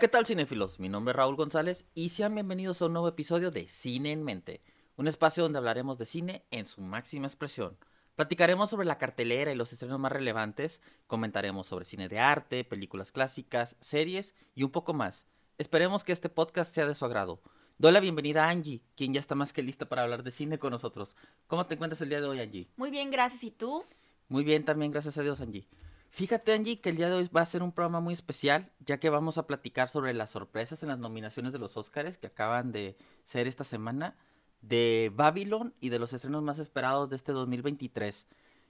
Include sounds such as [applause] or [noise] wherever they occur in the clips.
Hola, ¿qué tal cinéfilos? Mi nombre es Raúl González y sean bienvenidos a un nuevo episodio de Cine en Mente, un espacio donde hablaremos de cine en su máxima expresión. Platicaremos sobre la cartelera y los estrenos más relevantes, comentaremos sobre cine de arte, películas clásicas, series y un poco más. Esperemos que este podcast sea de su agrado. Doy la bienvenida a Angie, quien ya está más que lista para hablar de cine con nosotros. ¿Cómo te encuentras el día de hoy, Angie? Muy bien, gracias. ¿Y tú? Muy bien, también gracias a Dios, Angie. Fíjate, Angie, que el día de hoy va a ser un programa muy especial, ya que vamos a platicar sobre las sorpresas en las nominaciones de los Oscars que acaban de ser esta semana, de Babylon y de los estrenos más esperados de este 2023.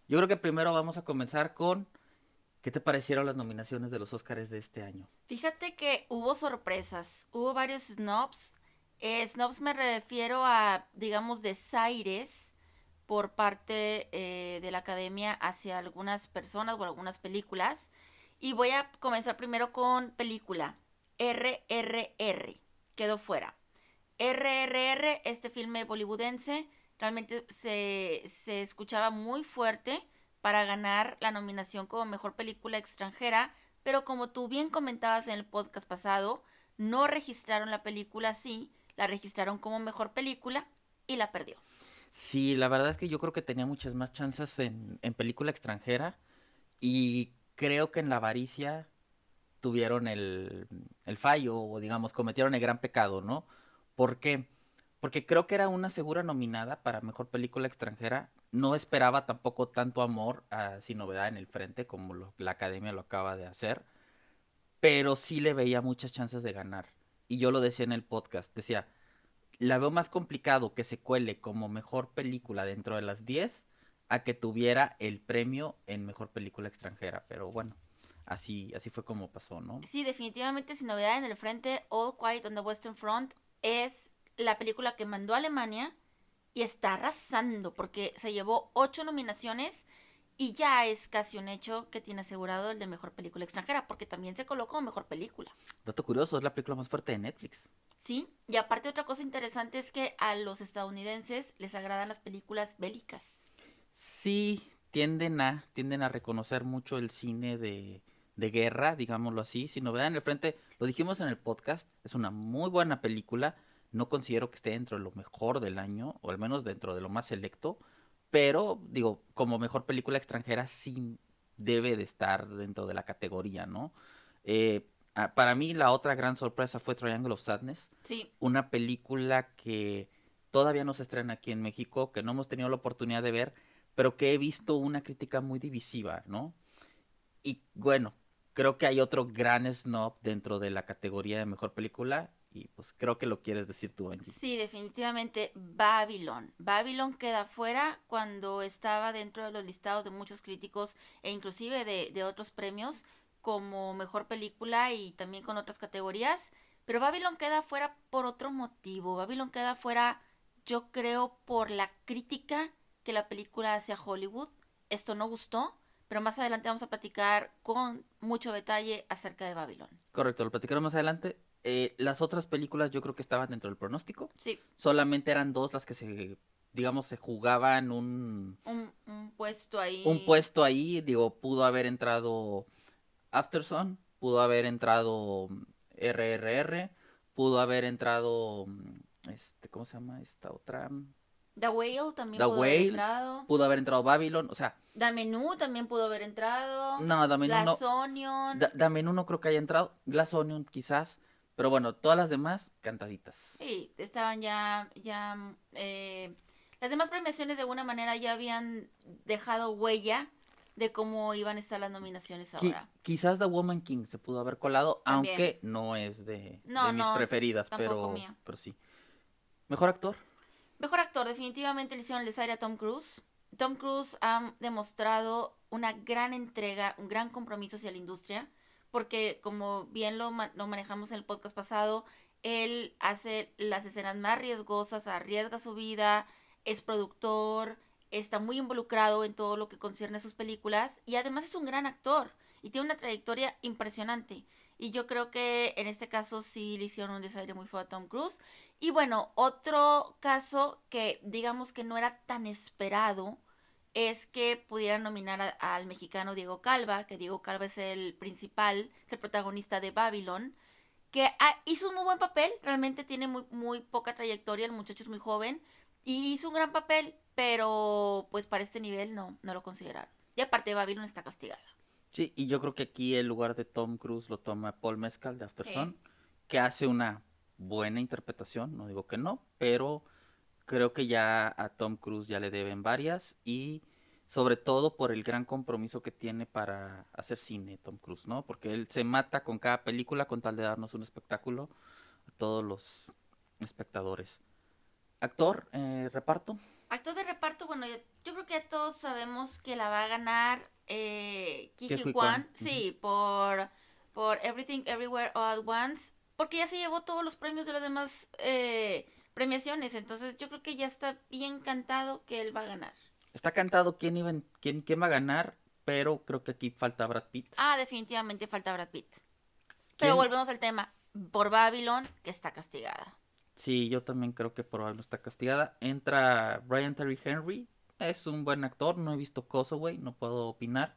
Yo creo que primero vamos a comenzar con ¿qué te parecieron las nominaciones de los Oscars de este año? Fíjate que hubo sorpresas, hubo varios snobs. Eh, snobs me refiero a, digamos, desaires por parte eh, de la academia hacia algunas personas o algunas películas. Y voy a comenzar primero con película. RRR. Quedó fuera. RRR, este filme bollywoodense, realmente se, se escuchaba muy fuerte para ganar la nominación como mejor película extranjera, pero como tú bien comentabas en el podcast pasado, no registraron la película así, la registraron como mejor película y la perdió. Sí, la verdad es que yo creo que tenía muchas más chances en, en película extranjera y creo que en la avaricia tuvieron el, el fallo o digamos cometieron el gran pecado, ¿no? ¿Por qué? Porque creo que era una segura nominada para mejor película extranjera. No esperaba tampoco tanto amor a Sin Novedad en el Frente como lo- la academia lo acaba de hacer. Pero sí le veía muchas chances de ganar. Y yo lo decía en el podcast. Decía, la veo más complicado que se cuele como mejor película dentro de las 10 a que tuviera el premio en mejor película extranjera. Pero bueno, así, así fue como pasó, ¿no? Sí, definitivamente sin novedad en el frente, All Quiet on the Western Front es la película que mandó a Alemania y está arrasando porque se llevó ocho nominaciones y ya es casi un hecho que tiene asegurado el de mejor película extranjera porque también se colocó como mejor película. Dato curioso, es la película más fuerte de Netflix. Sí, y aparte otra cosa interesante es que a los estadounidenses les agradan las películas bélicas. Sí, tienden a, tienden a reconocer mucho el cine de, de guerra, digámoslo así. Sin novedad en el frente, lo dijimos en el podcast, es una muy buena película. No considero que esté dentro de lo mejor del año, o al menos dentro de lo más selecto. Pero, digo, como mejor película extranjera, sí debe de estar dentro de la categoría, ¿no? Eh, para mí, la otra gran sorpresa fue Triangle of Sadness Sí, una película que todavía no se estrena aquí en México, que no hemos tenido la oportunidad de ver, pero que he visto una crítica muy divisiva, ¿no? Y bueno, creo que hay otro gran snob dentro de la categoría de mejor película, y pues creo que lo quieres decir tú, Angie. Sí, definitivamente Babylon. Babylon queda fuera cuando estaba dentro de los listados de muchos críticos e inclusive de, de otros premios como mejor película y también con otras categorías. Pero Babylon queda fuera por otro motivo. Babylon queda fuera, yo creo, por la crítica que la película hace a Hollywood. Esto no gustó, pero más adelante vamos a platicar con mucho detalle acerca de Babylon. Correcto, lo platicaremos más adelante. Eh, las otras películas yo creo que estaban dentro del pronóstico. Sí, Solamente eran dos las que se, digamos, se jugaban un, un, un puesto ahí. un puesto ahí, digo, pudo haber entrado Afterson, pudo haber entrado mm, RRR, pudo haber entrado, mm, este, ¿cómo se llama esta otra? The Whale también The pudo haber entrado. Pudo haber entrado Babylon, o sea, The Menú también pudo haber entrado. no, Dame no, Glass Onion. Da- no creo que haya entrado, Glass Onion quizás, pero bueno, todas las demás cantaditas. Sí, estaban ya, ya, eh, las demás premiaciones de alguna manera ya habían dejado huella de cómo iban a estar las nominaciones Qui- ahora. quizás The Woman King se pudo haber colado, También. aunque no es de, No, de mis no, preferidas, pero, mía. pero sí. Mejor actor. Mejor actor, definitivamente le hicieron el desaire a Tom Cruise. Tom Cruise ha demostrado una gran entrega, un gran compromiso hacia la industria, porque como bien lo, ma- lo manejamos en el podcast pasado, él hace las escenas más riesgosas, arriesga su vida, es productor, está muy involucrado en todo lo que concierne a sus películas y además es un gran actor y tiene una trayectoria impresionante. Y yo creo que en este caso sí le hicieron un desaire muy feo a Tom Cruise. Y bueno, otro caso que digamos que no era tan esperado es que pudieran nominar al mexicano Diego Calva, que Diego Calva es el principal, es el protagonista de Babylon. que hizo un muy buen papel, realmente tiene muy, muy poca trayectoria, el muchacho es muy joven, y hizo un gran papel, pero pues para este nivel no, no lo consideraron. Y aparte Babylon está castigada. Sí, y yo creo que aquí el lugar de Tom Cruise lo toma Paul Mescal de Afterson, que hace una buena interpretación, no digo que no, pero creo que ya a Tom Cruise ya le deben varias y sobre todo por el gran compromiso que tiene para hacer cine Tom Cruise, ¿no? Porque él se mata con cada película con tal de darnos un espectáculo a todos los espectadores. Actor, eh, reparto. Actor de reparto, bueno, yo, creo que ya todos sabemos que la va a ganar eh, Kiji Kwan, sí, por, por Everything Everywhere All at Once, porque ya se llevó todos los premios de las demás eh, premiaciones, entonces yo creo que ya está bien cantado que él va a ganar. Está cantado quién, iba quién, quién va a ganar, pero creo que aquí falta Brad Pitt. Ah, definitivamente falta Brad Pitt. Pero volvemos al tema, por Babylon, que está castigada. Sí, yo también creo que por Babylon está castigada. Entra Brian Terry Henry, es un buen actor, no he visto Cosaway, no puedo opinar.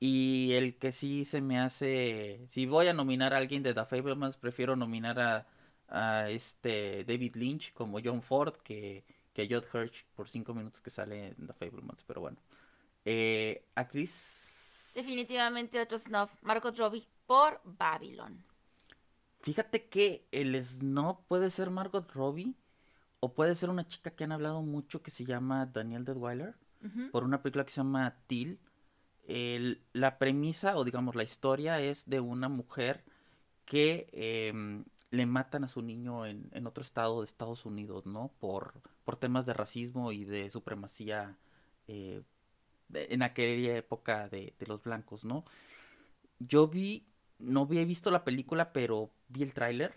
Y el que sí se me hace, si voy a nominar a alguien de The Fablemans, prefiero nominar a, a este David Lynch como John Ford que que Judd Hirsch por cinco minutos que sale en The Fablemans, pero bueno. Eh, actriz. Definitivamente otro snob, Margot Robbie, por Babylon. Fíjate que el snob puede ser Margot Robbie o puede ser una chica que han hablado mucho que se llama Danielle Deadweiler por una película que se llama Till. la premisa o digamos la historia es de una mujer que em, le matan a su niño en, en, otro estado de Estados Unidos, ¿no? Por, por temas de racismo y de supremacía eh, en aquella época de, los blancos, ¿no? Yo vi, no había visto la película, pero vi el tráiler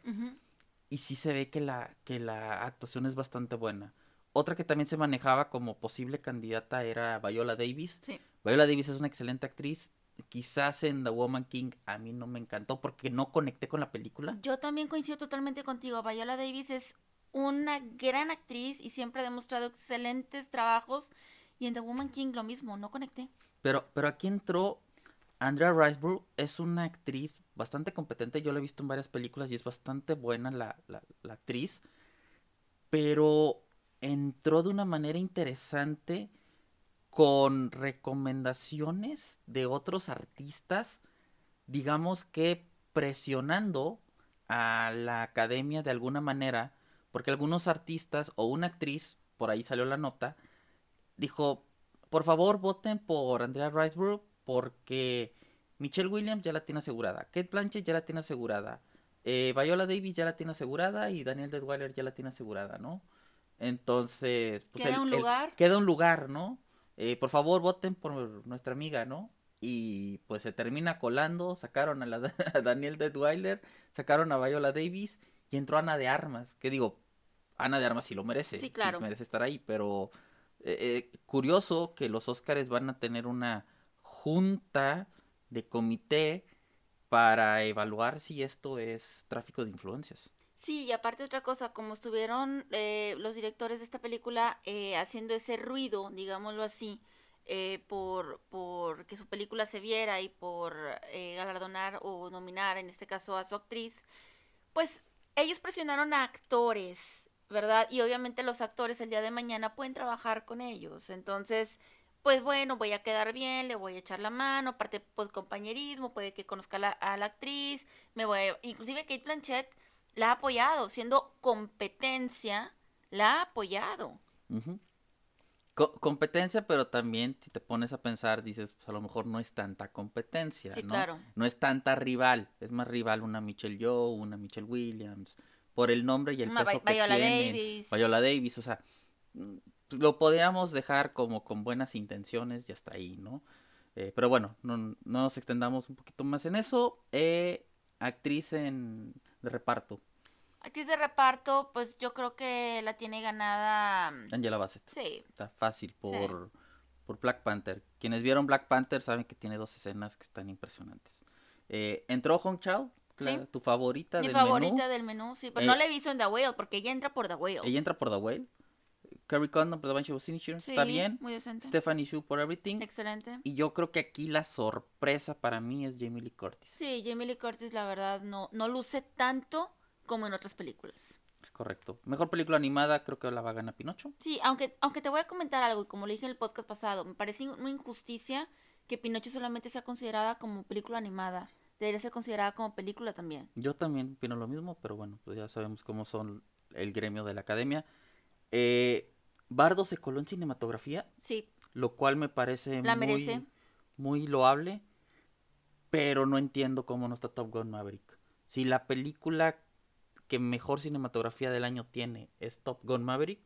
y sí se ve que la, que la actuación es bastante buena. Otra que también se manejaba como posible candidata era Viola Davis. Viola Davis es una excelente actriz quizás en The Woman King a mí no me encantó porque no conecté con la película. Yo también coincido totalmente contigo. Viola Davis es una gran actriz y siempre ha demostrado excelentes trabajos. Y en The Woman King lo mismo, no conecté. Pero, pero aquí entró Andrea Riseborough, es una actriz bastante competente. Yo la he visto en varias películas y es bastante buena la, la actriz. Pero entró de una manera interesante con recomendaciones de otros artistas, digamos que presionando a la academia de alguna manera, porque algunos artistas o una actriz, por ahí salió la nota, dijo, por favor voten por Andrea Riseborough porque Michelle Williams ya la tiene asegurada, Kate Blanchett ya la tiene asegurada, eh, Viola Davis ya la tiene asegurada y Daniel Deadweiler ya la tiene asegurada, ¿no? Entonces, pues queda un lugar. queda un lugar, ¿no? Eh, por favor voten por nuestra amiga, ¿no? Y pues se termina colando, sacaron a, la, [laughs] Daniel Deadweiler, sacaron a Viola Davis y entró Ana de Armas, que digo, Ana de Armas sí lo merece, sí, claro. merece estar ahí, pero eh, eh, curioso que los Óscares van a tener una junta de comité para evaluar si esto es tráfico de influencias. Sí, y aparte otra cosa, como estuvieron eh, los directores de esta película eh, haciendo ese ruido, digámoslo así, eh, por, por que su película se viera y por galardonar o nominar, en este caso, a su actriz, pues ellos presionaron a actores, ¿verdad? Y obviamente los actores el día de mañana pueden trabajar con ellos. Entonces, pues bueno, voy a quedar bien, le voy a echar la mano, aparte, pues compañerismo, puede que conozca a la, a la actriz, me voy a... Inclusive Kate Blanchett la ha apoyado, siendo competencia, la ha apoyado. competencia, pero también si te pones a pensar, dices, pues a lo mejor no es tanta competencia, sí, ¿no? Claro. No es tanta rival, es más rival una Michelle Yeoh, una Michelle Williams, por el nombre y el peso que Viola Davis. Viola Davis, o sea, mm, lo podríamos dejar como con buenas intenciones y hasta ahí, ¿no? Eh, pero bueno, no, no, nos extendamos un poquito más en eso. Eh, actriz en de reparto? Actriz de reparto, pues yo creo que la tiene ganada. Mm, Angela Bassett. Sí. Está fácil por, por Black Panther. Quienes vieron Black Panther saben que tiene dos escenas que están impresionantes. Eh, entró Hong Chao, tu favorita Mi favorita del menú, sí, pero no eh, la he visto en The Whale porque ella entra por The Whale. Ella entra por The Whale. Carrie Condon por The Banshee of está Sí, bien. Muy decente. Stephanie Shu por Everything. Excelente. Y yo creo que aquí la sorpresa para mí es Jamie Lee Curtis. Sí, Jamie Lee Curtis, la verdad, no, no luce tanto como en otras películas. Es correcto. Mejor película animada, creo que la va a ganar Pinocho. Sí, aunque, aunque te voy a comentar algo, y como le dije en el podcast pasado, me parece una injusticia que Pinocho solamente sea considerada como película animada. Debería ser considerada como película también. Yo también opino lo mismo, pero bueno, pues ya sabemos cómo son el gremio de la academia. Eh, Bardo se coló en cinematografía, Sí, lo cual me parece La muy, merece. muy loable, pero no entiendo cómo no está Top Gun Maverick. Si la película que mejor cinematografía del año tiene es Top Gun Maverick,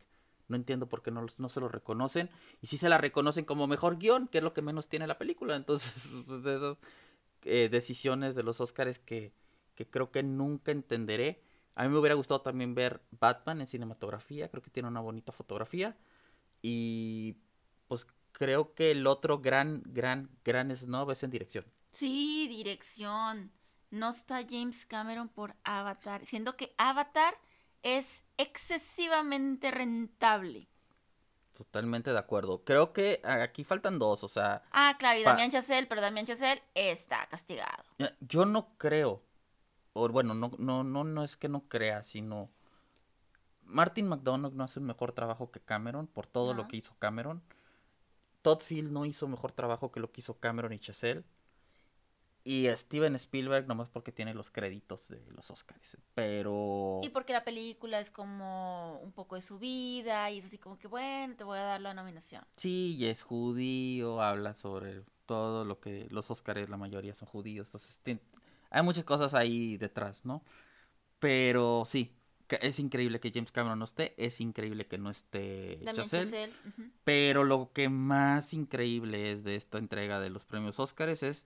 no entiendo por qué no, se lo reconocen. Y si se la reconocen como mejor guion, que es lo que menos tiene la película. Entonces, [laughs] pues, de esas eh, decisiones de los Oscars que, que creo que nunca entenderé. A mí me hubiera gustado también ver Batman en cinematografía, creo que tiene una bonita fotografía. Y pues creo que el otro gran, gran, gran snob es en dirección. sí, dirección. No está James Cameron por Avatar, siendo que Avatar es excesivamente rentable. Totalmente de acuerdo. Creo que aquí faltan dos, o sea, Ah, claro, y Damián Chazelle, pero Damián Chazelle está castigado. Ya, Yo no creo, o bueno, no, no, no, no es que no crea, sino Martin McDonagh no hace un mejor trabajo que Cameron por todo lo que hizo Cameron. Todd Field no hizo mejor trabajo que lo que hizo Cameron y Chazelle. Y Steven Spielberg nomás porque tiene los créditos de los Oscars. Pero Y porque la película es como un poco de su vida y es así como que, bueno, te voy a dar la nominación. sí, y es judío, habla sobre todo lo que los Oscars, la mayoría son judíos. Entonces, hay muchas cosas ahí detrás, ¿no? Pero sí, es increíble que James Cameron no esté, es increíble que no esté Chazelle, Chazelle. ujú. pero lo que más increíble es de esta entrega de los premios Oscars es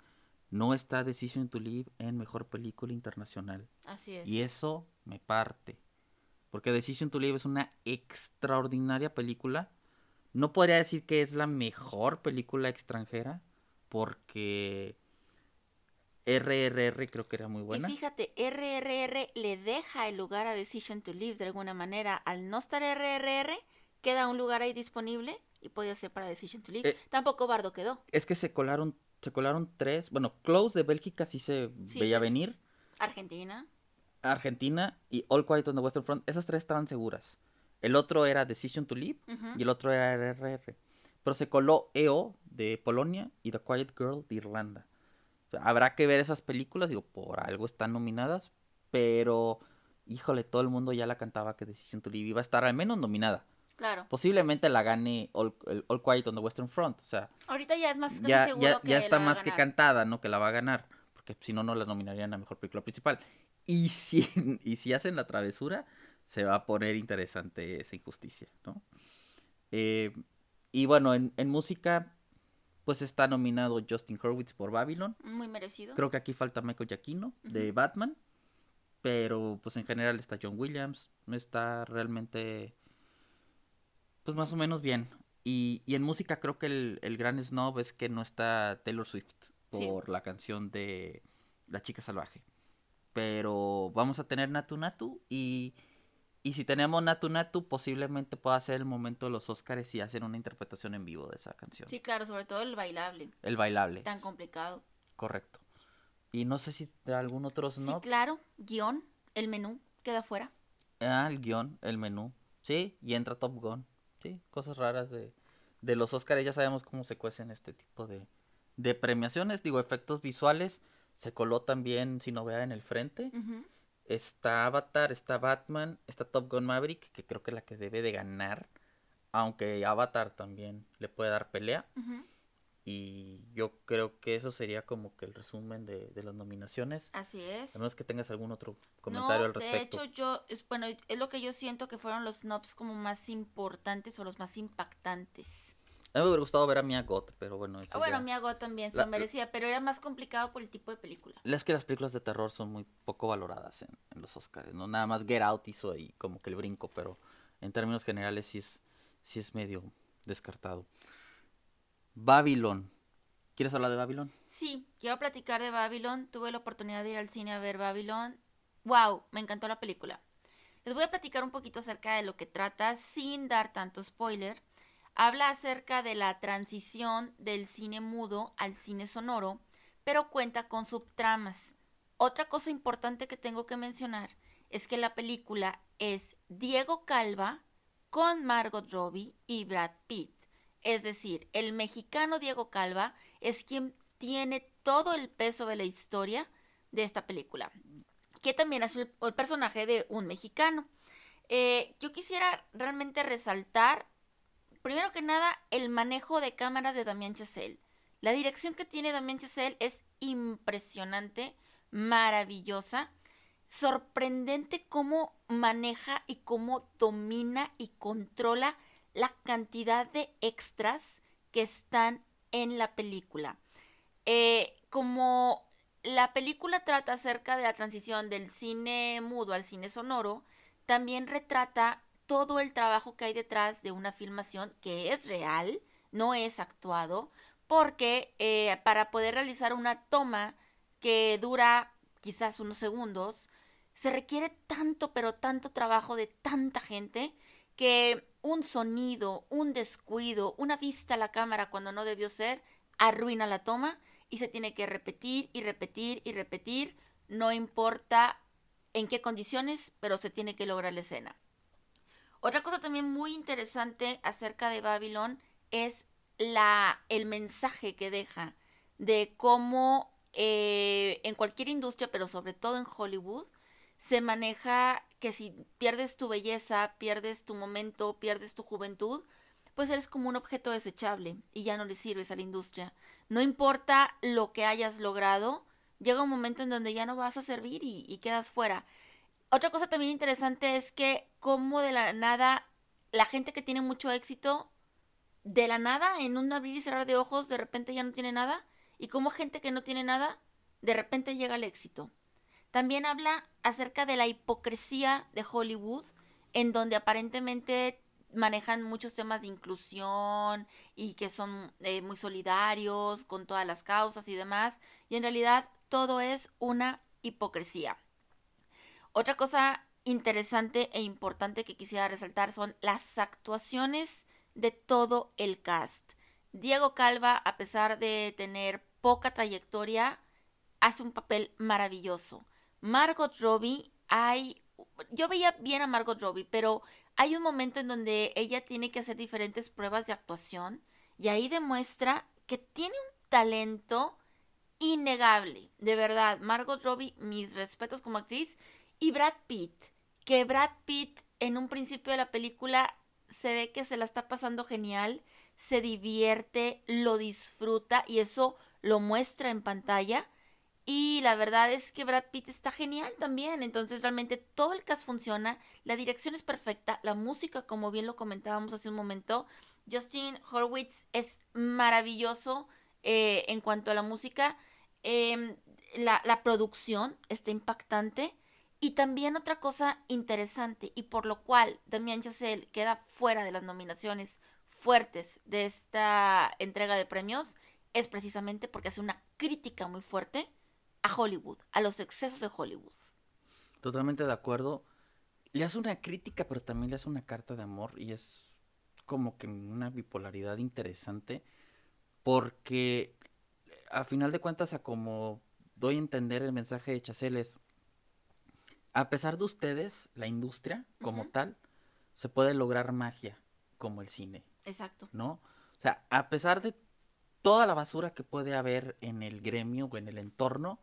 no está Decision to Live en mejor película internacional. Así es. Y eso me parte. Porque Decision to Live es una extraordinaria película. No podría decir que es la mejor película extranjera. Porque RRR creo que era muy buena. Y fíjate, RRR le deja el lugar a Decision to Live de alguna manera. Al no estar RRR, queda un lugar ahí disponible y podía ser para Decision to Live. Eh, Tampoco Bardo quedó. Es que se colaron, se colaron tres. Bueno, Close de Bélgica sí se Sí, veía sí, venir. Argentina. Argentina y All Quiet on the Western Front. Esas tres estaban seguras. El otro era Decision to Live y el otro era RRR. Pero se coló EO de Polonia y The Quiet Girl de Irlanda. Habrá que ver esas películas, digo, por algo están nominadas, pero híjole, todo el mundo ya la cantaba que Decision to Live iba a estar al menos nominada. Claro. Posiblemente la gane All, All Quiet on the Western Front, o sea, Ahorita ya es más casi ya, seguro ya, que ya la está va a más que cantada, ¿no? Que la va a ganar, porque si no, no la nominarían a Mejor Película Principal. Y si, [laughs] y si hacen la travesura, se va a poner interesante esa injusticia, ¿no? Eh, y bueno, en, en música, pues está nominado Justin Hurwitz por Babylon. Muy merecido. Creo que aquí falta Michael Giacchino de. Batman. Pero pues en general está John Williams. Está realmente pues más o menos bien. Y, y en música creo que el, el gran snob es que no está Taylor Swift Sí. por la canción de La chica salvaje. Pero vamos a tener Natu Natu y, y si tenemos Natu Natu posiblemente pueda ser el momento de los Oscars y hacer una interpretación en vivo de esa canción. Sí, claro, sobre todo el bailable. El bailable. Tan complicado. Correcto. Y no sé si de algún otro Sí, claro. Guión, el menú, queda fuera. Ah, el guion, el menú. Sí, y entra Top Gun. Sí, cosas raras de, de los Oscars. Ya sabemos cómo se cuecen este tipo de, de premiaciones. Digo, efectos visuales. Se coló también, si no vea en el frente. Está Avatar, está Batman, está Top Gun Maverick, que creo que es la que debe de ganar. Aunque Avatar también le puede dar pelea. Y yo creo que eso sería como que el resumen de, de las nominaciones. Así es. A menos que tengas algún otro comentario no, al respecto. De hecho, yo, es, bueno, es lo que yo siento que fueron los snobs como más importantes o los más impactantes. A mí me hubiera gustado ver a Mia Goth, pero bueno, eso Ah, bueno, ya- Mia Goth también se La- lo merecía, pero era más complicado por el tipo de película. Es que las películas de terror son muy poco valoradas en, en los Oscars, ¿no? Nada más Get Out hizo ahí como que el brinco, pero en términos generales sí es, sí es medio descartado. Babylon. ¿Quieres hablar de Babylon? Sí, quiero platicar de Babylon. Tuve la oportunidad de ir al cine a ver Babylon. ¡Wow! Me encantó la película. Les voy a platicar un poquito acerca de lo que trata sin dar tanto spoiler. Habla acerca de la transición del cine mudo al cine sonoro, pero cuenta con subtramas. Otra cosa importante que tengo que mencionar es que la película es Diego Calva con Margot Robbie y Brad Pitt. Es decir, el mexicano Diego Calva es quien tiene todo el peso de la historia de esta película, que también es el, personaje de un mexicano. Eh, yo quisiera realmente resaltar, primero que nada, el manejo de cámaras de Damien Chazelle. La dirección que tiene Damien Chazelle es impresionante, maravillosa, sorprendente cómo maneja y cómo domina y controla la cantidad de extras que están en la película. Eh, como la película trata acerca de la transición del cine mudo al cine sonoro, también retrata todo el trabajo que hay detrás de una filmación que es real, no es actuado, porque eh, para poder realizar una toma que dura quizás unos segundos, se requiere tanto, pero tanto trabajo de tanta gente que un sonido, un descuido, una vista a la cámara cuando no debió ser, arruina la toma y se tiene que repetir y repetir y repetir, no importa en qué condiciones, pero se tiene que lograr la escena. Otra cosa también muy interesante acerca de Babylon es la, el mensaje que deja de cómo eh, en cualquier industria, pero sobre todo en Hollywood, se maneja que si pierdes tu belleza, pierdes tu momento, pierdes tu juventud, pues eres como un objeto desechable y ya no le sirves a la industria. No importa lo que hayas logrado, llega un momento en donde ya no vas a servir y, quedas fuera. Otra cosa también interesante es que como de la nada la gente que tiene mucho éxito, de la nada, en un abrir y cerrar de ojos, de repente ya no tiene nada, y como gente que no tiene nada, de repente llega al éxito. También habla acerca de la hipocresía de Hollywood, en donde aparentemente manejan muchos temas de inclusión y que son eh, muy solidarios con todas las causas y demás, y en realidad todo es una hipocresía. Otra cosa interesante e importante que quisiera resaltar son las actuaciones de todo el cast. Diego Calva, a pesar de tener poca trayectoria, hace un papel maravilloso. Margot Robbie, hay... Yo veía bien a Margot Robbie, pero hay un momento en donde ella tiene que hacer diferentes pruebas de actuación y ahí demuestra que tiene un talento innegable, de verdad. Margot Robbie, mis respetos como actriz. Y Brad Pitt, que Brad Pitt en un principio de la película se ve que se la está pasando genial, se divierte, lo disfruta y eso lo muestra en pantalla. Y la verdad es que Brad Pitt está genial también. Entonces realmente todo el cast funciona. La dirección es perfecta. La música, como bien lo comentábamos hace un momento. Justin Horwitz es maravilloso eh, en cuanto a la música. Em, la, la, producción está impactante. Y también otra cosa interesante y por lo cual Damien Chazelle queda fuera de las nominaciones fuertes de esta entrega de premios es precisamente porque hace una crítica muy fuerte a Hollywood, a los excesos de Hollywood. Totalmente de acuerdo. Le hace una crítica, pero también le hace una carta de amor y es como que una bipolaridad interesante porque a final de cuentas, a como doy a entender el mensaje de Chacel es, a pesar de ustedes, la industria como tal, se puede lograr magia como el cine. Exacto. ¿No? O sea, a pesar de toda la basura que puede haber en el gremio o en el entorno,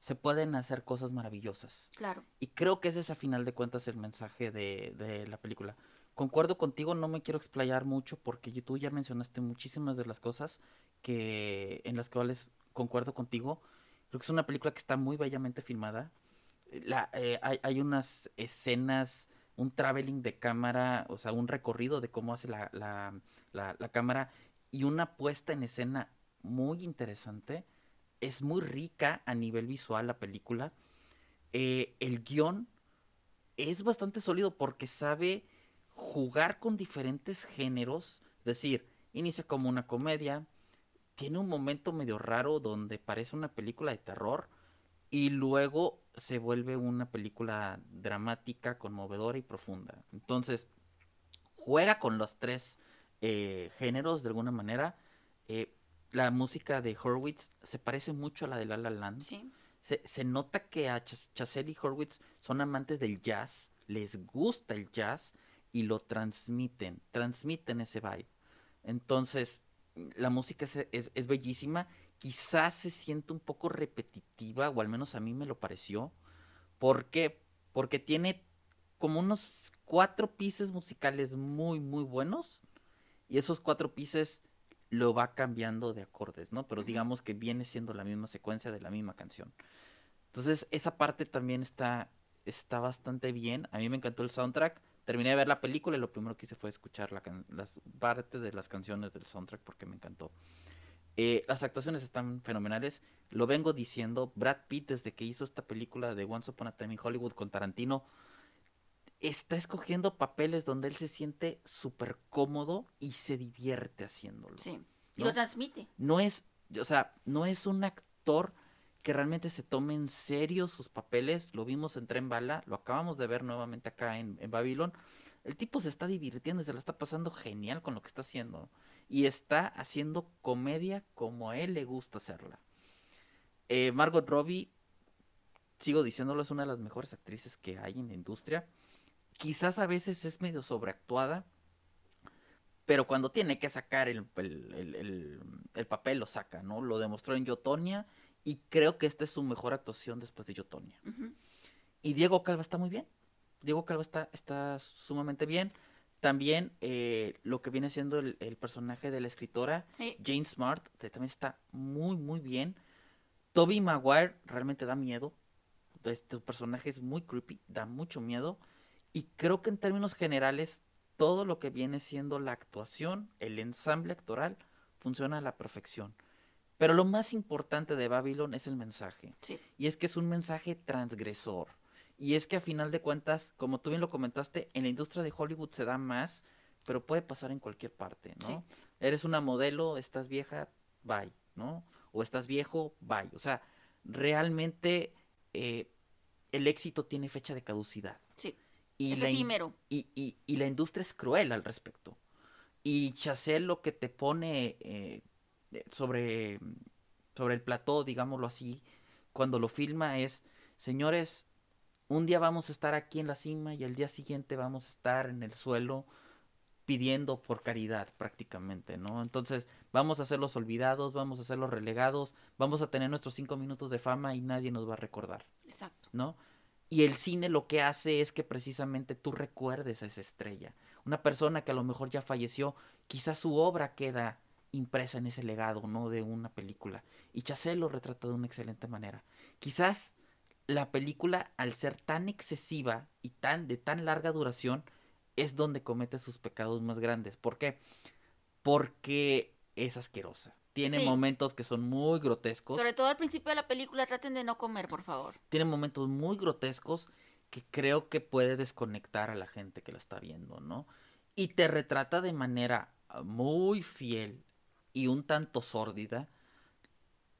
se pueden hacer cosas maravillosas. Claro. Y creo que ese es a final de cuentas el mensaje de, de la película. Concuerdo contigo, no me quiero explayar mucho porque tú ya mencionaste muchísimas de las cosas que en las cuales concuerdo contigo. Creo que es una película que está muy bellamente filmada. La, eh, hay, unas escenas, un traveling de cámara, o sea, un recorrido de cómo hace la, la, la, la cámara y una puesta en escena muy interesante es muy rica a nivel visual la película. Eh, el guion es bastante sólido porque sabe jugar con diferentes géneros. Es decir, inicia como una comedia, tiene un momento medio raro donde parece una película de terror y luego se vuelve una película dramática, conmovedora y profunda. Entonces, juega con los tres eh, géneros de alguna manera. Eh, la música de Horwitz se parece mucho a la de La La Land. Se, nota que a Ch y Horwitz son amantes del jazz, les gusta el jazz y lo transmiten, transmiten ese vibe. Entonces, la música es, es, bellísima, quizás se siente un poco repetitiva, o al menos a mí me lo pareció. ¿Por qué? Porque tiene como unos cuatro pisos musicales muy, muy buenos, y esos cuatro pisos lo va cambiando de acordes, ¿no? Pero digamos que viene siendo la misma secuencia de la misma canción. Entonces, esa parte también está, está bastante bien. A mí me encantó el soundtrack. Terminé de ver la película y lo primero que hice fue escuchar la las parte de las canciones del soundtrack porque me encantó. Eh, las actuaciones están fenomenales. Lo vengo diciendo, Brad Pitt desde que hizo esta película de Once Upon a Time in Hollywood con Tarantino, está escogiendo papeles donde él se siente súper cómodo y se divierte haciéndolo. Sí, y lo transmite. No es, o sea, no es un actor que realmente se tome en serio sus papeles. Lo vimos en Tren Bala, lo acabamos de ver nuevamente acá en, en Babylon. El tipo se está divirtiendo y se la está pasando genial con lo que está haciendo. Y está haciendo comedia como a él le gusta hacerla. Eh, Margot Robbie, sigo diciéndolo, es una de las mejores actrices que hay en la industria quizás a veces es medio sobreactuada, pero cuando tiene que sacar el, papel lo saca, ¿no? Lo demostró en Yotonia y creo que esta es su mejor actuación después de Yotonia. Y Diego Calva está muy bien. Diego Calva está, está sumamente bien. También eh, lo que viene siendo el, personaje de la escritora, Jane Smart, también está muy, muy bien. Toby Maguire realmente da miedo. Este personaje es muy creepy, da mucho miedo. Y creo que en términos generales, todo lo que viene siendo la actuación, el ensamble actoral, funciona a la perfección. Pero lo más importante de Babylon es el mensaje. Y es que es un mensaje transgresor. Y es que a final de cuentas, como tú bien lo comentaste, en la industria de Hollywood se da más, pero puede pasar en cualquier parte, ¿no? Eres una modelo, estás vieja, bye, ¿no? O estás viejo, bye. O sea, realmente eh, el éxito tiene fecha de caducidad. Sí. Y la, Y, y, la industria es cruel al respecto. Y Chazelle lo que te pone eh, sobre, sobre el plató, digámoslo así, cuando lo filma es, señores, un día vamos a estar aquí en la cima y el día siguiente vamos a estar en el suelo pidiendo por caridad prácticamente, ¿no? Entonces vamos a ser los olvidados, vamos a ser los relegados, vamos a tener nuestros cinco minutos de fama y nadie nos va a recordar. Exacto. ¿No? Y el cine lo que hace es que precisamente tú recuerdes a esa estrella. Una persona que a lo mejor ya falleció, quizás su obra queda impresa en ese legado, ¿no? De una película. Y Chazelle lo retrata de una excelente manera. Quizás la película, al ser tan excesiva y tan de tan larga duración, es donde comete sus pecados más grandes. ¿Por qué? Porque es asquerosa. Tiene momentos que son muy grotescos. Sobre todo al principio de la película, traten de no comer, por favor. Tiene momentos muy grotescos que creo que puede desconectar a la gente que la está viendo, ¿no? Y te retrata de manera muy fiel y un tanto sórdida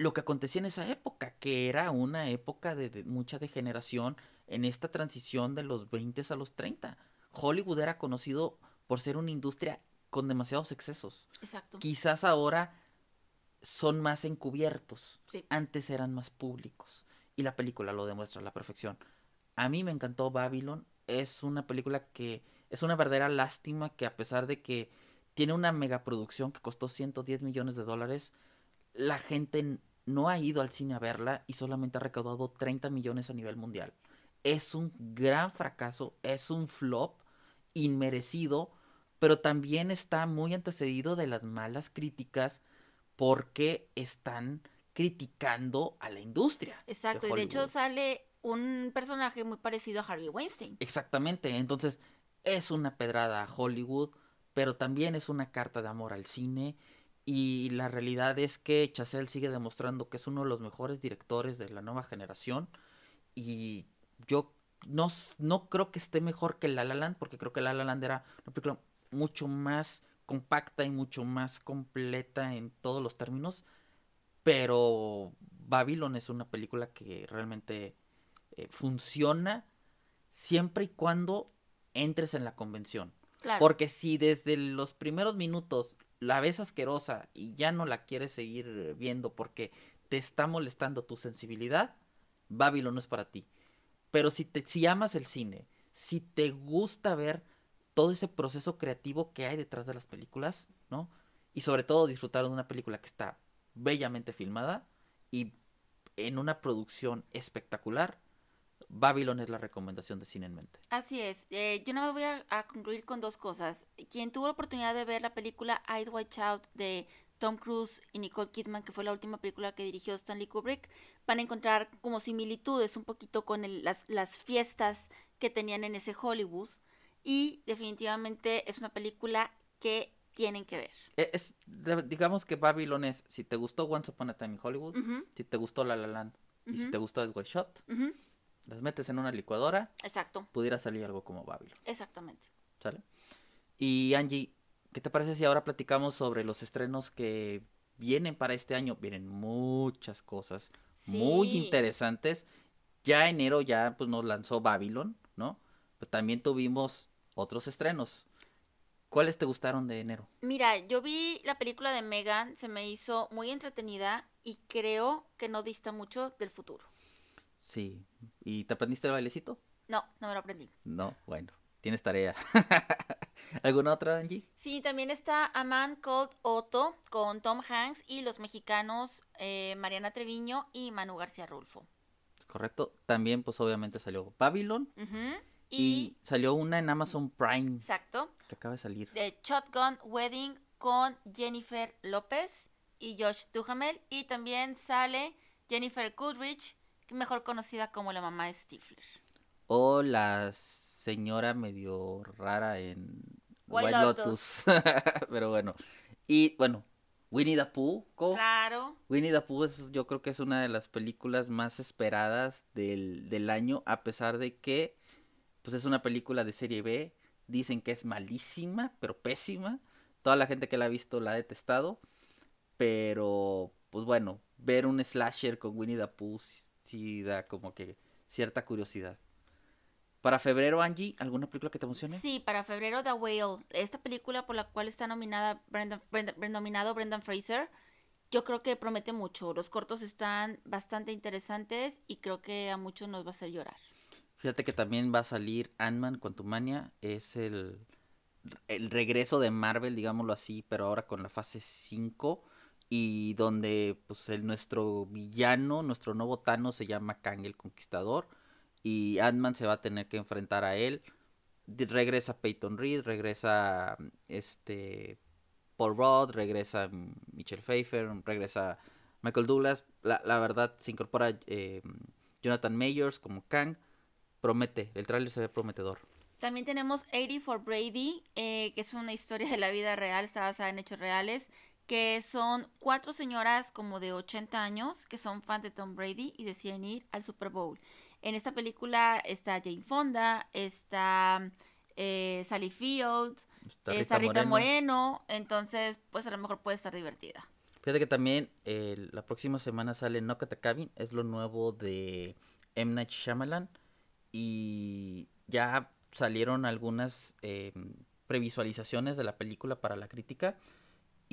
lo que acontecía en esa época, que era una época de, mucha degeneración en esta transición de los 20 a los 30. Hollywood era conocido por ser una industria con demasiados excesos. Exacto. Quizás ahora son más encubiertos. Antes eran más públicos. Y la película lo demuestra a la perfección. A mí me encantó Babylon. Es una película que es una verdadera lástima que a pesar de que tiene una megaproducción que costó 110 millones de dólares, la gente no ha ido al cine a verla y solamente ha recaudado 30 millones a nivel mundial. Es un gran fracaso, es un flop inmerecido, pero también está muy antecedido de las malas críticas porque están criticando a la industria. Exacto, y de hecho sale un personaje muy parecido a Harvey Weinstein. Exactamente, entonces es una pedrada a Hollywood, pero también es una carta de amor al cine. Y la realidad es que Chazelle sigue demostrando que es uno de los mejores directores de la nueva generación. Y yo no, no creo que esté mejor que La La Land, porque creo que La La Land era una película mucho más compacta y mucho más completa en todos los términos. Pero Babylon es una película que realmente eh, funciona siempre y cuando entres en la convención. Claro. Porque si desde los primeros minutos la ves asquerosa y ya no la quieres seguir viendo porque te está molestando tu sensibilidad, Babylon no es para ti. Pero si, te, si amas el cine, si te gusta ver todo ese proceso creativo que hay detrás de las películas, ¿no? Y sobre todo disfrutar de una película que está bellamente filmada y en una producción espectacular, Babylon es la recomendación de cine en mente. Así es. Eh, yo nada más voy a, a concluir con dos cosas. Quien tuvo la oportunidad de ver la película Eyes Wide Shut de Tom Cruise y Nicole Kidman, que fue la última película que dirigió Stanley Kubrick, van a encontrar como similitudes un poquito con el- las, las fiestas que tenían en ese Hollywood. Y definitivamente es una película que tienen que ver. Eh, Es, digamos que Babylon es, si te gustó Once Upon a Time in Hollywood, si te gustó La La Land y si te gustó Eyes Wide Shut, ujú. Las metes en una licuadora, Exacto, pudiera salir algo como Babylon, exactamente. ¿sale? Y Angie, ¿qué te parece si ahora platicamos sobre los estrenos que vienen para este año? Vienen muchas cosas muy interesantes. Ya enero ya pues nos lanzó Babylon, ¿no? Pero también tuvimos otros estrenos. ¿Cuáles te gustaron de enero? Mira, yo vi la película de Megan, se me hizo muy entretenida y creo que no dista mucho del futuro. Sí. ¿Y te aprendiste el bailecito? No, no me lo aprendí. No, bueno, tienes tarea. [laughs] ¿Alguna otra, Angie? Sí, también está A Man Called Otto con Tom Hanks y los mexicanos eh, Mariana Treviño y Manu García Rulfo. Correcto. También, pues obviamente salió Babylon. Y, salió una en Amazon Prime exacto, que acaba de salir. de Shotgun Wedding con Jennifer López y Josh Duhamel. Y también sale Jennifer Goodrich, mejor conocida como la mamá de Stifler. O la señora medio rara en White White, Lotus. Lotus. [laughs] Pero bueno. Y bueno, Winnie the Pooh. Claro, Winnie the Pooh es, yo creo que es una de las películas más esperadas del, del año, a pesar de que pues es una película de serie B. Dicen que es malísima, pero pésima. Toda la gente que la ha visto la ha detestado. Pero, pues bueno, ver un slasher con Winnie the Pooh sí, da como que cierta curiosidad. Para febrero, Angie, ¿alguna película que te emocione? Sí, para febrero The Whale, esta película por la cual está nominada Brendan- Brendan- nominado Brendan Fraser, yo creo que promete mucho. Los cortos están bastante interesantes y creo que a muchos nos va a hacer llorar. Fíjate que también va a salir Ant-Man Quantumania. Es el, el regreso de Marvel, digámoslo así, pero ahora con la fase 5. Y donde pues el, nuestro villano, nuestro nuevo Thanos se llama Kang el Conquistador. Y Ant-Man se va a tener que enfrentar a él. Regresa Peyton Reed, regresa este Paul Rudd, regresa mm, Michelle Pfeiffer, regresa Michael Douglas. La, la verdad, se incorpora eh, Jonathan Mayers como Kang promete, el tráiler se ve prometedor. También tenemos 80 for Brady, eh, que es una historia de la vida real, está basada en hechos reales, que son cuatro señoras como de 80 años que son fans de Tom Brady y deciden ir al Super Bowl. En esta película está Jane Fonda, está eh, Sally Field, Está está Rita Moreno. Moreno, entonces pues a lo mejor puede estar divertida. Fíjate que también eh, la próxima semana sale Knock at the Cabin, es lo nuevo de M. Night Shyamalan. Y ya salieron algunas eh, previsualizaciones de la película para la crítica.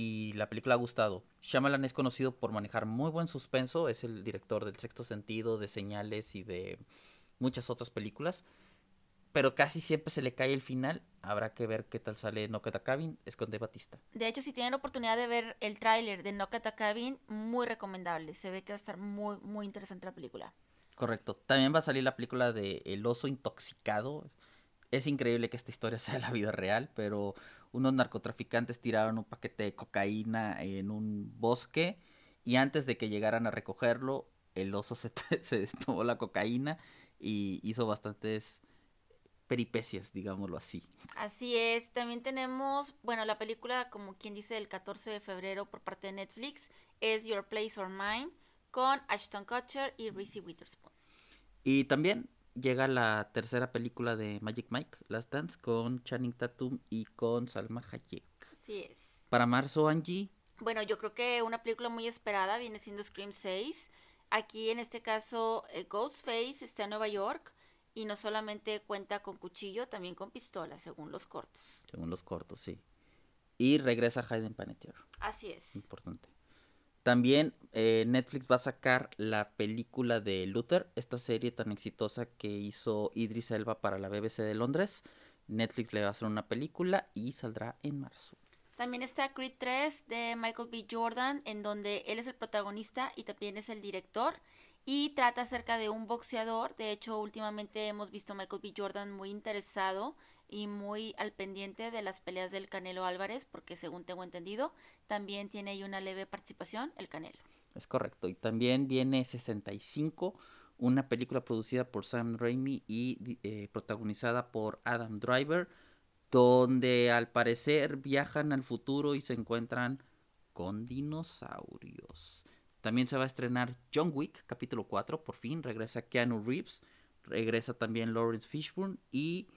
Y la película ha gustado. Shyamalan es conocido por manejar muy buen suspenso. Es el director del Sexto Sentido, de Señales y de muchas otras películas. Pero casi siempre se le cae el final. Habrá que ver qué tal sale Knock at the Cabin. Es con Batista. De hecho, si tienen la oportunidad de ver el tráiler de Knock at the Cabin, muy recomendable. Se ve que va a estar muy, muy interesante la película. Correcto. También va a salir la película de El oso intoxicado. Es increíble que esta historia [laughs] sea la vida real, pero unos narcotraficantes tiraron un paquete de cocaína en un bosque y antes de que llegaran a recogerlo, el oso se, [laughs] se tomó la cocaína y hizo bastantes peripecias, digámoslo así. Así es, también tenemos, bueno, la película, como quien dice, el 14 de febrero por parte de Netflix, es Your Place or Mine, con Ashton Kutcher y Reese Witherspoon. Y también llega la tercera película de Magic Mike, Last Dance, con Channing Tatum y con Salma Hayek. Así es. Para marzo, Angie, Bueno, yo creo que una película muy esperada viene siendo Scream 6. Aquí en este caso eh, Ghostface está en Nueva York y no solamente cuenta con cuchillo, también con pistola, según los cortos. Según los cortos, sí. Y regresa Hayden Panettiere. Así es. Importante. También eh, Netflix va a sacar la película de Luther, esta serie tan exitosa que hizo Idris Elba para la BBC de Londres. Netflix le va a hacer una película y saldrá en marzo. También está Creed 3 de Michael B. Jordan, en donde él es el protagonista y también es el director. Y trata acerca de un boxeador. De hecho, últimamente hemos visto a Michael B. Jordan muy interesado y muy al pendiente de las peleas del Canelo Álvarez, porque según tengo entendido, también tiene ahí una leve participación el Canelo. Es correcto. Y también viene 65, una película producida por Sam Raimi y eh, protagonizada por Adam Driver, donde al parecer viajan al futuro y se encuentran con dinosaurios. También se va a estrenar John Wick, capítulo 4, por fin. Regresa Keanu Reeves, regresa también Lawrence Fishburne y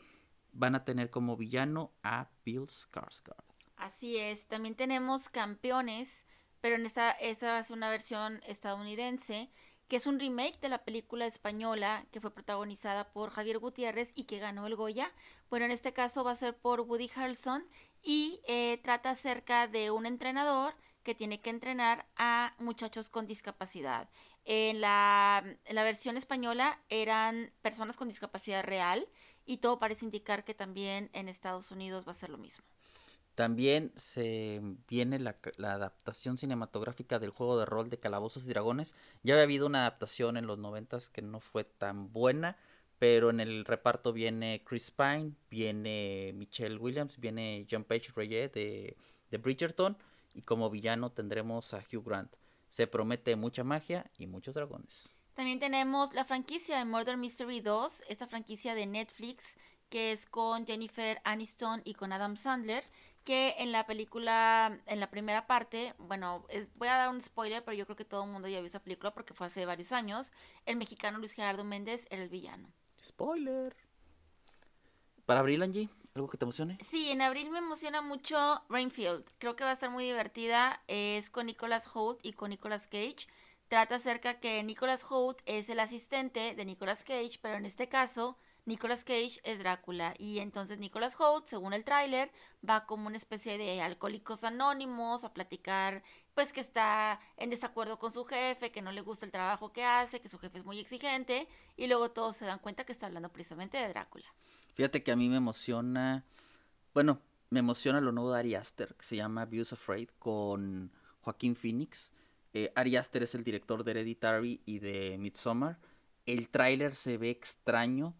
van a tener como villano a Bill Skarsgård. Así es, también tenemos Campeones, pero en esta, esa es una versión estadounidense, que es un remake de la película española que fue protagonizada por Javier Gutiérrez y que ganó el Goya. Bueno, en este caso va a ser por Woody Harrelson y eh, trata acerca de un entrenador que tiene que entrenar a muchachos con discapacidad. En la, en la versión española eran personas con discapacidad real y todo parece indicar que también en Estados Unidos va a ser lo mismo. También se viene la, adaptación cinematográfica del juego de rol de Calabozos y Dragones. Ya había habido una adaptación en los noventas que no fue tan buena, pero en el reparto viene Chris Pine, viene Michelle Williams, viene John Page Reyes de, de Bridgerton y como villano tendremos a Hugh Grant. Se promete mucha magia y muchos dragones. También tenemos la franquicia de Murder Mystery 2, esta franquicia de Netflix que es con Jennifer Aniston y con Adam Sandler, que en la película, en la primera parte, bueno, voy a dar un spoiler, pero yo creo que todo el mundo ya vio esa película porque fue hace varios años, el mexicano Luis Gerardo Méndez era el villano. Spoiler. ¿Para abril, Angie? ¿Algo que te emocione? Sí, en abril me emociona mucho Rainfield. Creo que va a ser muy divertida. Es con Nicolas Holt y con Nicolas Cage trata acerca que Nicolas Holt es el asistente de Nicolas Cage, pero en este caso Nicolas Cage es Drácula y entonces Nicolas Holt, según el tráiler, va como una especie de alcohólicos anónimos a platicar pues que está en desacuerdo con su jefe, que no le gusta el trabajo que hace, que su jefe es muy exigente y luego todos se dan cuenta que está hablando precisamente de Drácula. Fíjate que a mí me emociona, bueno, me emociona lo nuevo de Ari Aster, que se llama Views Afraid con Joaquín Phoenix eh, Ari Aster es el director de Hereditary y de Midsommar. El tráiler se ve extraño,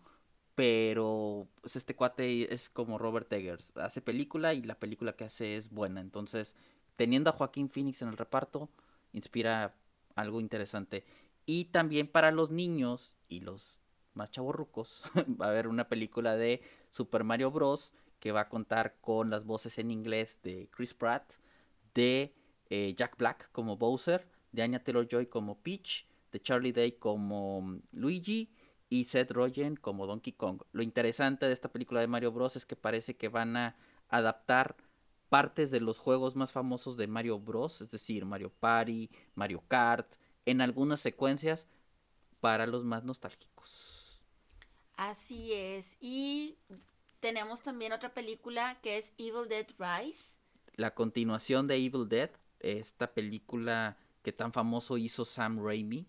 pero pues, este cuate es como Robert Eggers. Hace película y la película que hace es buena. Entonces, teniendo a Joaquín Phoenix en el reparto, inspira algo interesante. Y también para los niños y los más chavorrucos, [laughs] va a haber una película de Super Mario Bros. que va a contar con las voces en inglés de Chris Pratt, de eh, Jack Black como Bowser, de Anya Taylor-Joy como Peach, de Charlie Day como mm, Luigi y Seth Rogen como Donkey Kong. Lo interesante de esta película de Mario Bros es que parece que van a adaptar partes de los juegos más famosos de Mario Bros, es decir, Mario Party, Mario Kart, en algunas secuencias para los más nostálgicos. Así es. Y tenemos también otra película que es Evil Dead Rise. La continuación de Evil Dead, esta película que tan famoso hizo Sam Raimi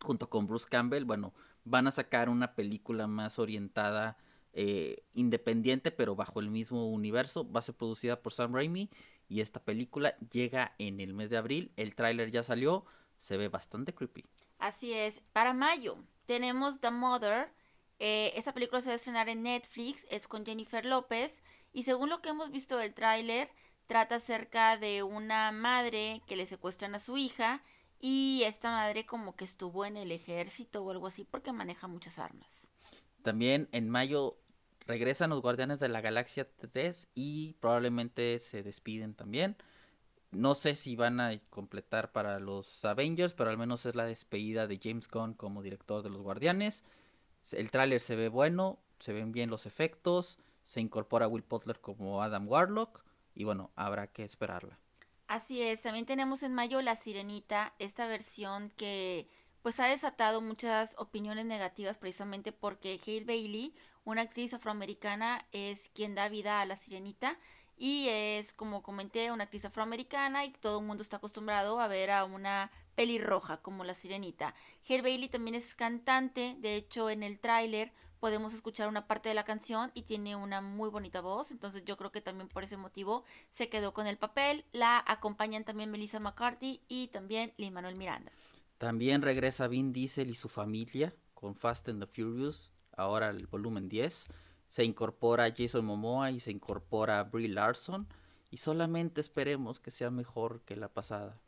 junto con Bruce Campbell, bueno, van a sacar una película más orientada eh, independiente pero bajo el mismo universo, va a ser producida por Sam Raimi y esta película llega en el mes de abril, el tráiler ya salió, se ve bastante creepy. Así es, para mayo tenemos The Mother, eh, película se va a estrenar en Netflix, es con Jennifer López y según lo que hemos visto del tráiler, trata acerca de una madre que le secuestran a su hija y esta madre como que estuvo en el ejército o algo así porque maneja muchas armas. También en mayo regresan los Guardianes de la Galaxia 3 y probablemente se despiden también. No sé si van a completar para los Avengers, pero al menos es la despedida de James Gunn como director de los Guardianes. El tráiler se ve bueno, se ven bien los efectos, se incorpora Will Butler como Adam Warlock y bueno, habrá que esperarla. Así es, también tenemos en mayo La Sirenita, esta versión que pues ha desatado muchas opiniones negativas precisamente porque Hale Bailey, una actriz afroamericana, es quien da vida a la sirenita y es, como comenté, una actriz afroamericana y todo el mundo está acostumbrado a ver a una pelirroja como la sirenita. Hale Bailey también es cantante, de hecho en el tráiler podemos escuchar una parte de la canción y tiene una muy bonita voz, entonces yo creo que también por ese motivo se quedó con el papel. La acompañan también Melissa McCarthy y también Lin Manuel Miranda. También regresa Vin Diesel y su familia con Fast and the Furious, ahora el volumen 10. Se incorpora Jason Momoa y se incorpora Brie Larson y solamente esperemos que sea mejor que la pasada.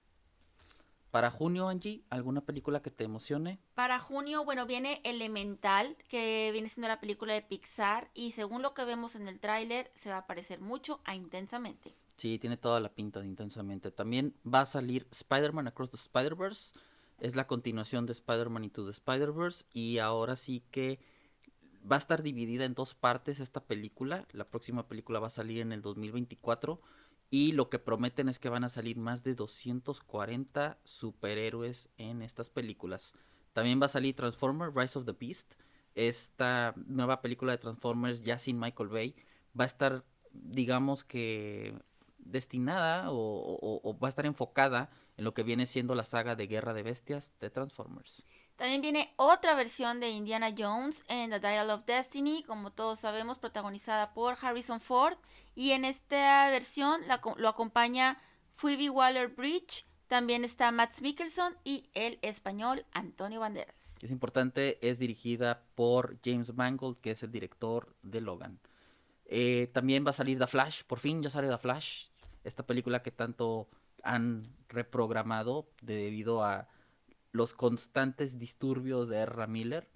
Para junio, Angie, ¿alguna película que te emocione? Para junio, bueno, viene Elemental, que viene siendo la película de Pixar, y según lo que vemos en el tráiler, se va a parecer mucho a Intensamente. Sí, tiene toda la pinta de Intensamente. También va a salir Spider-Man Across the Spider-Verse. Es la continuación de Spider-Man Into the Spider-Verse. Y ahora sí que va a estar dividida en dos partes esta película. La próxima película va a salir en el 2024 y lo que prometen es que van a salir más de 240 superhéroes en estas películas. También va a salir Transformers Rise of the Beast. Esta nueva película de Transformers ya sin Michael Bay va a estar, digamos que, destinada o, va a estar enfocada en lo que viene siendo la saga de Guerra de Bestias de Transformers. También viene otra versión de Indiana Jones en The Dial of Destiny, como todos sabemos, protagonizada por Harrison Ford. Y en esta versión lo acompaña Phoebe Waller-Bridge, también está Matt Mikkelsen y el español Antonio Banderas. Es importante, es dirigida por James Mangold, que es el director de Logan. Eh, también va a salir The Flash, por fin ya sale The Flash, esta película que tanto han reprogramado debido a los constantes disturbios de R. Miller.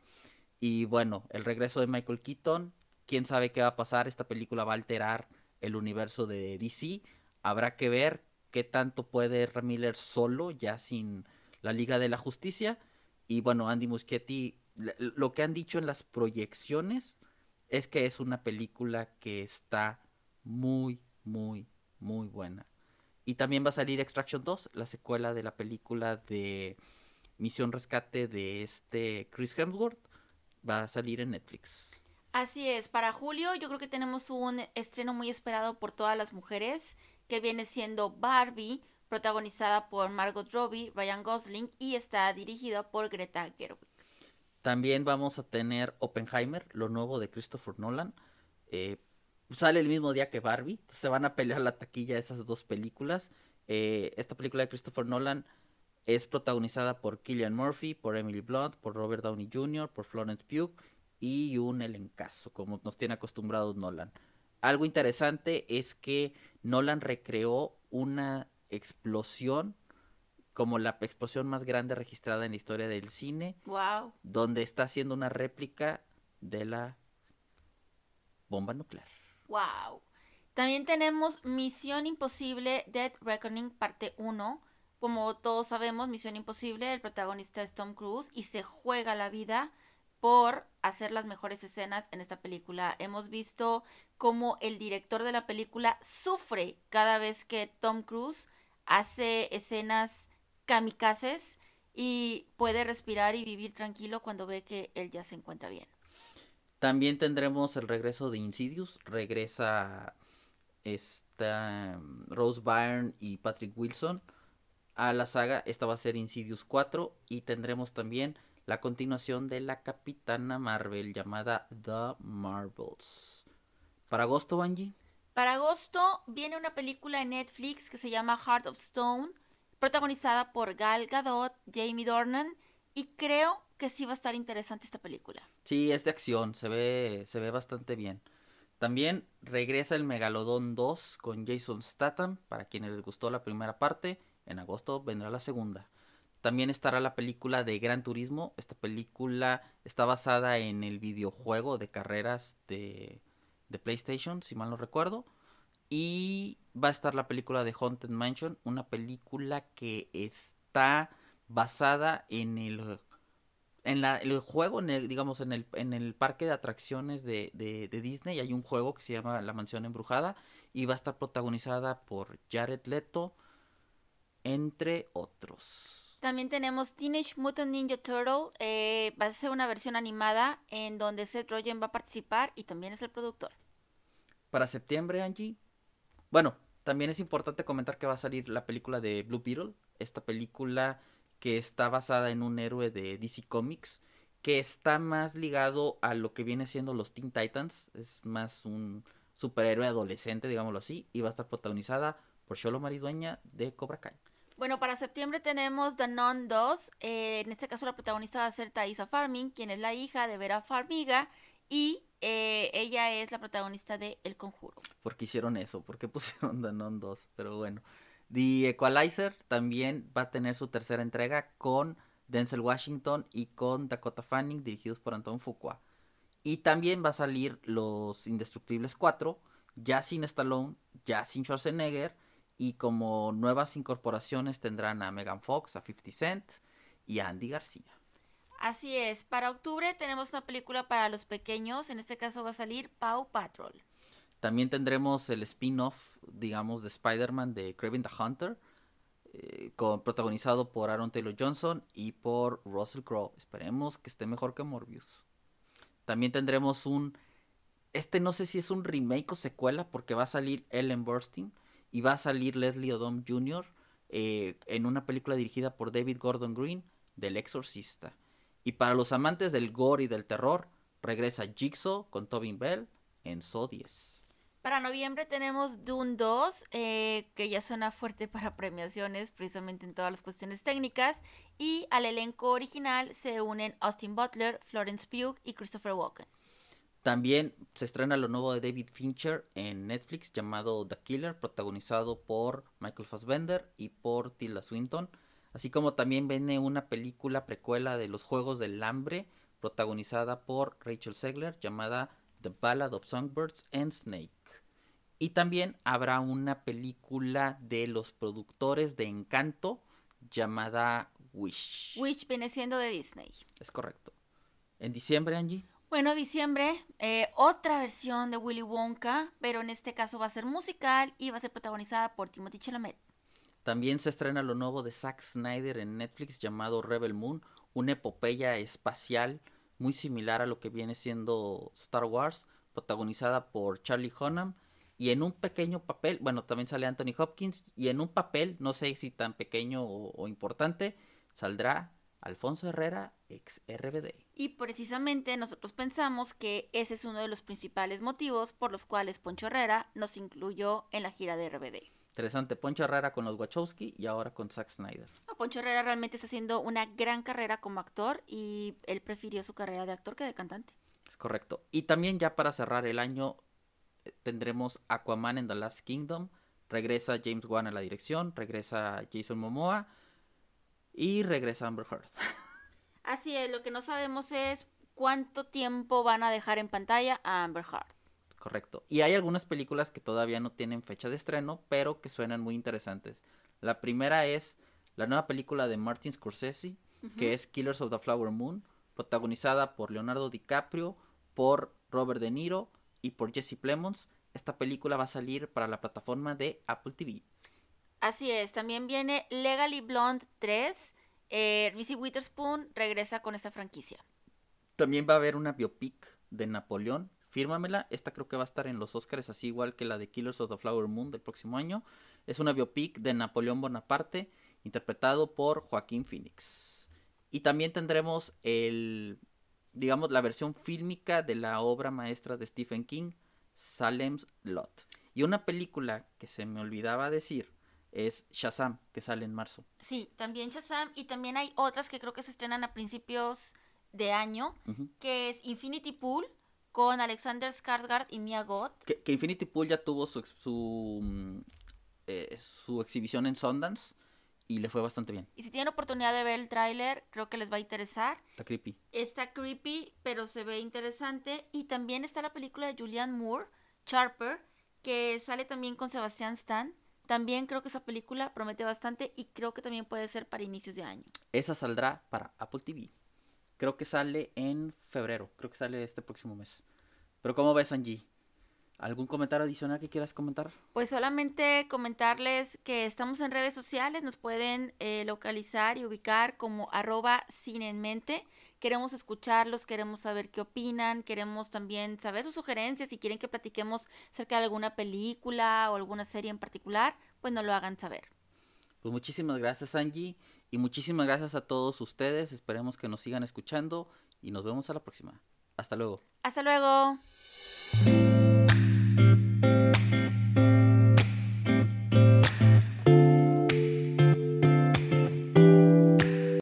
Y bueno, el regreso de Michael Keaton, quién sabe qué va a pasar, esta película va a alterar el universo de DC. Habrá que ver qué tanto puede Ramiller solo, ya sin la Liga de la Justicia. Y bueno, Andy Muschietti, lo que han dicho en las proyecciones es que es una película que está muy, muy, muy buena. Y también va a salir Extraction 2, la secuela de la película de Misión Rescate de este Chris Hemsworth. Va a salir en Netflix. Así es, para julio yo creo que tenemos un estreno muy esperado por todas las mujeres, que viene siendo Barbie, protagonizada por Margot Robbie, Ryan Gosling y está dirigida por Greta Gerwig. También vamos a tener Oppenheimer, lo nuevo de Christopher Nolan. Eh, sale el mismo día que Barbie, se van a pelear la taquilla esas dos películas. Eh, esta película de Christopher Nolan es protagonizada por Killian Murphy, por Emily Blunt, por Robert Downey Jr., por Florence Pugh y un elencazo, como nos tiene acostumbrados Nolan. Algo interesante es que Nolan recreó una explosión como la explosión más grande registrada en la historia del cine. Wow. Donde está haciendo una réplica de la bomba nuclear. Wow. También tenemos Misión Imposible Dead Reckoning parte 1. Como todos sabemos, Misión Imposible, el protagonista es Tom Cruise y se juega la vida por hacer las mejores escenas en esta película. Hemos visto cómo el director de la película sufre cada vez que Tom Cruise hace escenas kamikazes y puede respirar y vivir tranquilo cuando ve que él ya se encuentra bien. También tendremos el regreso de Insidious, regresa esta um, Rose Byrne y Patrick Wilson a la saga, esta va a ser Insidious 4 y tendremos también la continuación de la Capitana Marvel llamada The Marvels. ¿Para agosto, Angie? Para agosto viene una película en Netflix que se llama Heart of Stone, protagonizada por Gal Gadot, Jamie Dornan, y creo que sí va a estar interesante esta película. Sí, es de acción, se ve, se ve bastante bien. También regresa el Megalodón 2 con Jason Statham, para quienes les gustó la primera parte, en agosto vendrá la segunda. También estará la película de Gran Turismo. Esta película está basada en el videojuego de carreras de, PlayStation, si mal no recuerdo. Y va a estar la película de Haunted Mansion, una película que está basada en el en la, el juego, digamos, en el, en el parque de atracciones de, de, Disney hay un juego que se llama La Mansión Embrujada y va a estar protagonizada por Jared Leto, entre otros. También tenemos Teenage Mutant Ninja Turtle. eh, va a ser una versión animada en donde Seth Rogen va a participar y también es el productor. Para septiembre, Angie. Bueno, también es importante comentar que va a salir la película de Blue Beetle. Esta película que está basada en un héroe de DC Comics. Que está más ligado a lo que viene siendo los Teen Titans. Es más un superhéroe adolescente, digámoslo así. Y va a estar protagonizada por Sholo Maridueña de Cobra Kai. Bueno, para septiembre tenemos The Nun 2. eh, en este caso la protagonista va a ser Thaisa Farming, quien es la hija de Vera Farmiga. Y eh, ella es la protagonista de El Conjuro. ¿Por qué hicieron eso? ¿Por qué [laughs] pusieron Danon 2? Pero bueno. The Equalizer también va a tener su tercera entrega con Denzel Washington y con Dakota Fanning, dirigidos por Anton Fuqua. Y también va a salir Los Indestructibles 4, ya sin Stallone, ya sin Schwarzenegger. Y como nuevas incorporaciones tendrán a Megan Fox, a 50 Cent y a Andy García. Así es, para octubre tenemos una película para los pequeños. En este caso va a salir Paw Patrol. También tendremos el spin-off, digamos, de Spider-Man de Craven the Hunter, eh, con, protagonizado por Aaron Taylor Johnson y por Russell Crowe. Esperemos que esté mejor que Morbius. También tendremos un... Este no sé si es un remake o secuela porque va a salir Ellen Burstyn y va a salir Leslie Odom Jr. eh, en una película dirigida por David Gordon Green del Exorcista. Y para los amantes del gore y del terror, regresa Jigsaw con Tobin Bell en So 10. Para noviembre tenemos Dune 2, eh, que ya suena fuerte para premiaciones, precisamente en todas las cuestiones técnicas. Y al elenco original se unen Austin Butler, Florence Pugh y Christopher Walken. También se estrena lo nuevo de David Fincher en Netflix llamado The Killer, protagonizado por Michael Fassbender y por Tilda Swinton. Así como también viene una película precuela de los Juegos del Hambre, protagonizada por Rachel Segler, llamada The Ballad of Songbirds and Snake. Y también habrá una película de los productores de Encanto, llamada Wish. Which viene siendo de Disney. Es correcto. En diciembre, Angie. Bueno, diciembre, eh, otra versión de Willy Wonka, pero en este caso va a ser musical y va a ser protagonizada por Timothy Chalamet. También se estrena lo nuevo de Zack Snyder en Netflix llamado Rebel Moon, una epopeya espacial muy similar a lo que viene siendo Star Wars, protagonizada por Charlie Hunnam y en un pequeño papel, bueno, también sale Anthony Hopkins y en un papel, no sé si tan pequeño o, o importante, saldrá Alfonso Herrera, ex RBD. Y precisamente nosotros pensamos que ese es uno de los principales motivos por los cuales Poncho Herrera nos incluyó en la gira de RBD. Interesante, Poncho Herrera con los Wachowski y ahora con Zack Snyder. No, Poncho Herrera realmente está haciendo una gran carrera como actor y él prefirió su carrera de actor que de cantante. Es correcto. Y también ya para cerrar el año eh, tendremos Aquaman en The Last Kingdom. Regresa James Wan a la dirección, regresa Jason Momoa y regresa Amber Heard. [laughs] Así es, lo que no sabemos es cuánto tiempo van a dejar en pantalla a Amber Heard. Correcto. Y hay algunas películas que todavía no tienen fecha de estreno, pero que suenan muy interesantes. La primera es la nueva película de Martin Scorsese, que es Killers of the Flower Moon, protagonizada por Leonardo DiCaprio, por Robert De Niro y por Jesse Plemons. Esta película va a salir para la plataforma de Apple TV. Así es, también viene Legally Blonde 3. Eh, Reese Witherspoon regresa con esta franquicia. También va a haber una biopic de Napoleón. Fírmamela, esta creo que va a estar en los Oscars, así igual que la de Killers of the Flower Moon del próximo año. Es una biopic de Napoleón Bonaparte, interpretado por Joaquín Phoenix. Y también tendremos el, digamos, la versión fílmica de la obra maestra de Stephen King, Salem's Lot. Y una película que se me olvidaba decir es Shazam, que sale en marzo. Sí, también Shazam y también hay otras que creo que se estrenan a principios de año, que es Infinity Pool con Alexander Skarsgård y Mia Goth. Que, que Infinity Pool ya tuvo su, su, mm, eh, su exhibición en Sundance y le fue bastante bien. Y si tienen oportunidad de ver el tráiler, creo que les va a interesar. Está creepy. Está creepy, pero se ve interesante. Y también está la película de Julianne Moore, Charper, que sale también con Sebastián Stan. También creo que esa película promete bastante y creo que también puede ser para inicios de año. Esa saldrá para Apple TV. Creo que sale en febrero. Creo que sale este próximo mes. Pero ¿cómo ves, Angie? ¿Algún comentario adicional que quieras comentar? Pues solamente comentarles que estamos en redes sociales, nos pueden eh, localizar y ubicar como arroba cine en mente. Queremos escucharlos, queremos saber qué opinan, queremos también saber sus sugerencias, si quieren que platiquemos acerca de alguna película o alguna serie en particular, pues nos lo hagan saber. Pues muchísimas gracias Angie y muchísimas gracias a todos ustedes, esperemos que nos sigan escuchando y nos vemos a la próxima. Hasta luego. Hasta luego.